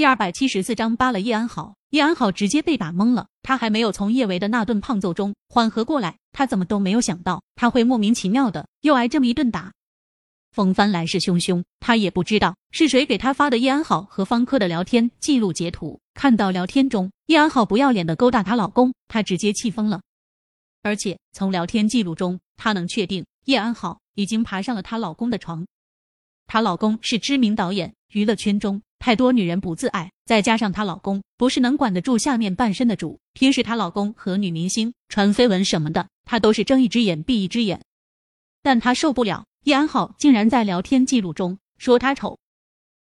第二百七十四章扒了叶安好，叶安好直接被打懵了。他还没有从叶维的那顿胖揍中缓和过来，他怎么都没有想到他会莫名其妙的又挨这么一顿打。风帆来势汹汹，他也不知道是谁给他发的叶安好和方科的聊天记录截图。看到聊天中叶安好不要脸的勾搭她老公，他直接气疯了。而且从聊天记录中，他能确定叶安好已经爬上了她老公的床。她老公是知名导演，娱乐圈中。太多女人不自爱，再加上她老公不是能管得住下面半身的主，平时她老公和女明星传绯闻什么的，她都是睁一只眼闭一只眼。但她受不了叶安好竟然在聊天记录中说她丑，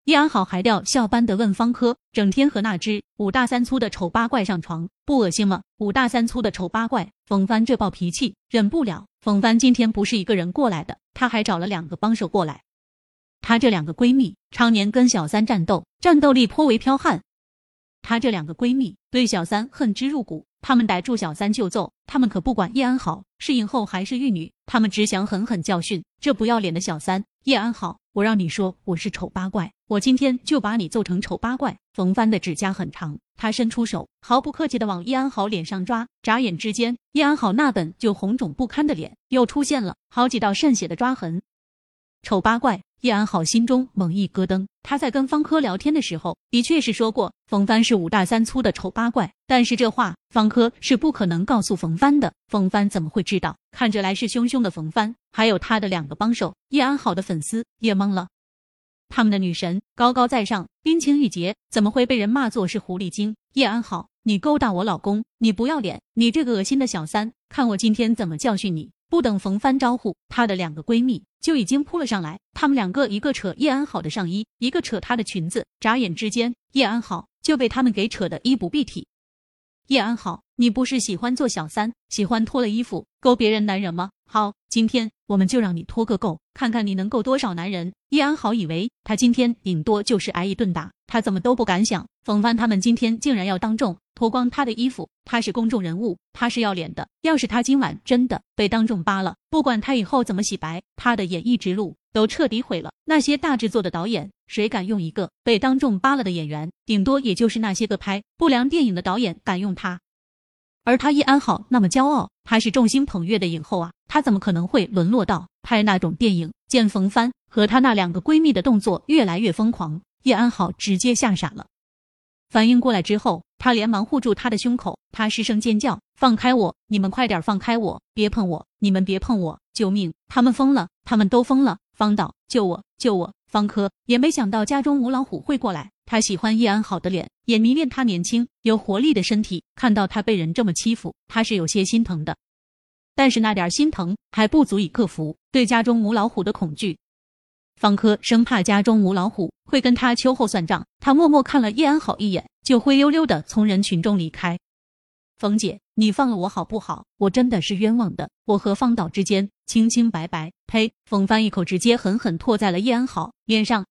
叶安好还吊笑般的问方科：“整天和那只五大三粗的丑八怪上床，不恶心吗？”五大三粗的丑八怪，冯帆这暴脾气忍不了。冯帆今天不是一个人过来的，他还找了两个帮手过来。她这两个闺蜜常年跟小三战斗，战斗力颇为彪悍。她这两个闺蜜对小三恨之入骨，她们逮住小三就揍，她们可不管叶安好是影后还是玉女，她们只想狠狠教训这不要脸的小三。叶安好，我让你说我是丑八怪，我今天就把你揍成丑八怪。冯帆的指甲很长，他伸出手，毫不客气的往叶安好脸上抓，眨眼之间，叶安好那本就红肿不堪的脸又出现了好几道渗血的抓痕。丑八怪。叶安好心中猛一咯噔，他在跟方科聊天的时候，的确是说过冯帆是五大三粗的丑八怪，但是这话方科是不可能告诉冯帆的。冯帆怎么会知道？看着来势汹汹的冯帆，还有他的两个帮手，叶安好的粉丝也懵了。他们的女神高高在上，冰清玉洁，怎么会被人骂作是狐狸精？叶安好，你勾搭我老公，你不要脸，你这个恶心的小三，看我今天怎么教训你！不等冯帆招呼，她的两个闺蜜就已经扑了上来。她们两个一个扯叶安好的上衣，一个扯她的裙子。眨眼之间，叶安好就被她们给扯得衣不蔽体。叶安好，你不是喜欢做小三，喜欢脱了衣服勾别人男人吗？好，今天我们就让你脱个够，看看你能够多少男人。叶安好以为他今天顶多就是挨一顿打，他怎么都不敢想，冯帆他们今天竟然要当众脱光他的衣服。他是公众人物，他是要脸的。要是他今晚真的被当众扒了，不管他以后怎么洗白，他的演艺之路都彻底毁了。那些大制作的导演，谁敢用一个被当众扒了的演员？顶多也就是那些个拍不良电影的导演敢用他。而他叶安好那么骄傲，他是众星捧月的影后啊，他怎么可能会沦落到拍那种电影？见冯帆和他那两个闺蜜的动作越来越疯狂，叶安好直接吓傻了。反应过来之后，他连忙护住他的胸口，他失声尖叫：“放开我！你们快点放开我！别碰我！你们别碰我！救命！他们疯了！他们都疯了！方导，救我！救我！”方科也没想到家中母老虎会过来。他喜欢叶安好的脸，也迷恋他年轻有活力的身体。看到他被人这么欺负，他是有些心疼的。但是那点心疼还不足以克服对家中母老虎的恐惧。方科生怕家中母老虎会跟他秋后算账，他默默看了叶安好一眼，就灰溜溜的从人群中离开。冯姐，你放了我好不好？我真的是冤枉的，我和方导之间清清白白。呸！冯帆一口直接狠狠唾在了叶安好脸上。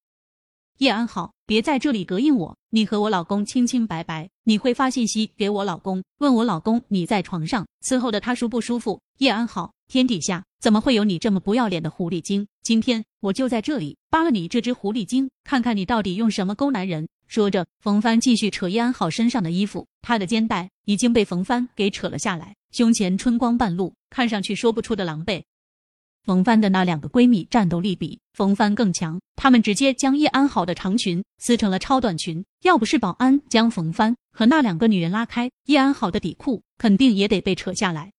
叶安好，别在这里膈应我！你和我老公清清白白，你会发信息给我老公，问我老公你在床上伺候的他舒不舒服？叶安好，天底下怎么会有你这么不要脸的狐狸精？今天我就在这里扒了你这只狐狸精，看看你到底用什么勾男人！说着，冯帆继续扯叶安好身上的衣服，他的肩带已经被冯帆给扯了下来，胸前春光半露，看上去说不出的狼狈。冯帆的那两个闺蜜战斗力比冯帆更强，她们直接将叶安好的长裙撕成了超短裙。要不是保安将冯帆和那两个女人拉开，叶安好的底裤肯定也得被扯下来。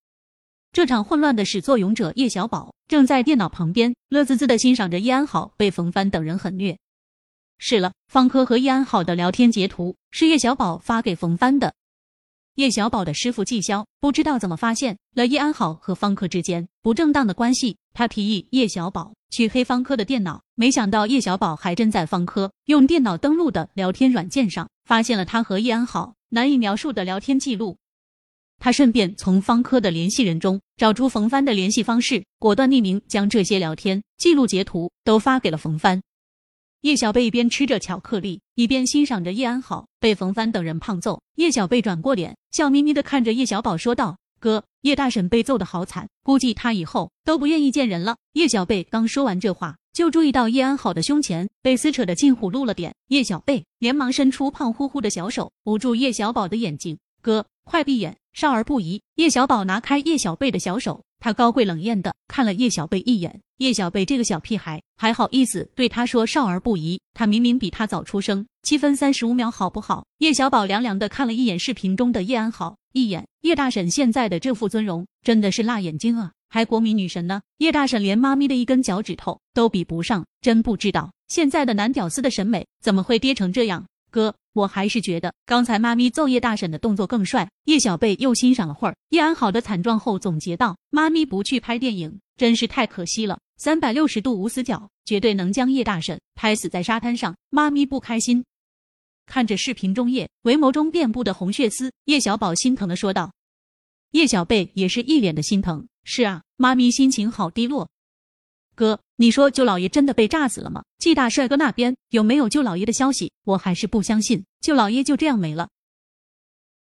这场混乱的始作俑者叶小宝正在电脑旁边乐滋滋的欣赏着叶安好被冯帆等人狠虐。是了，方科和叶安好的聊天截图是叶小宝发给冯帆的。叶小宝的师傅季潇不知道怎么发现了叶安好和方科之间不正当的关系，他提议叶小宝去黑方科的电脑，没想到叶小宝还真在方科用电脑登录的聊天软件上发现了他和叶安好难以描述的聊天记录。他顺便从方科的联系人中找出冯帆的联系方式，果断匿名将这些聊天记录截图都发给了冯帆。叶小贝一边吃着巧克力，一边欣赏着叶安好被冯帆等人胖揍。叶小贝转过脸，笑眯眯的看着叶小宝说道：“哥，叶大婶被揍得好惨，估计她以后都不愿意见人了。叶小贝刚说完这话，就注意到叶安好的胸前被撕扯的近乎露了点。叶小贝连忙伸出胖乎乎的小手捂住叶小宝的眼睛：“哥，快闭眼，少儿不宜。”叶小宝拿开叶小贝的小手。他高贵冷艳的看了叶小贝一眼，叶小贝这个小屁孩还好意思对他说少儿不宜，他明明比他早出生七分三十五秒，好不好？叶小宝凉凉的看了一眼视频中的叶安好，一眼叶大婶现在的这副尊容真的是辣眼睛啊，还国民女神呢？叶大婶连妈咪的一根脚趾头都比不上，真不知道现在的男屌丝的审美怎么会跌成这样，哥。我还是觉得刚才妈咪揍叶大婶的动作更帅。叶小贝又欣赏了会儿叶安好的惨状后，总结道：“妈咪不去拍电影，真是太可惜了。三百六十度无死角，绝对能将叶大婶拍死在沙滩上。”妈咪不开心。看着视频中叶维眸中遍布的红血丝，叶小宝心疼的说道：“叶小贝也是一脸的心疼。是啊，妈咪心情好低落。哥。”你说舅老爷真的被炸死了吗？季大帅哥那边有没有舅老爷的消息？我还是不相信舅老爷就这样没了。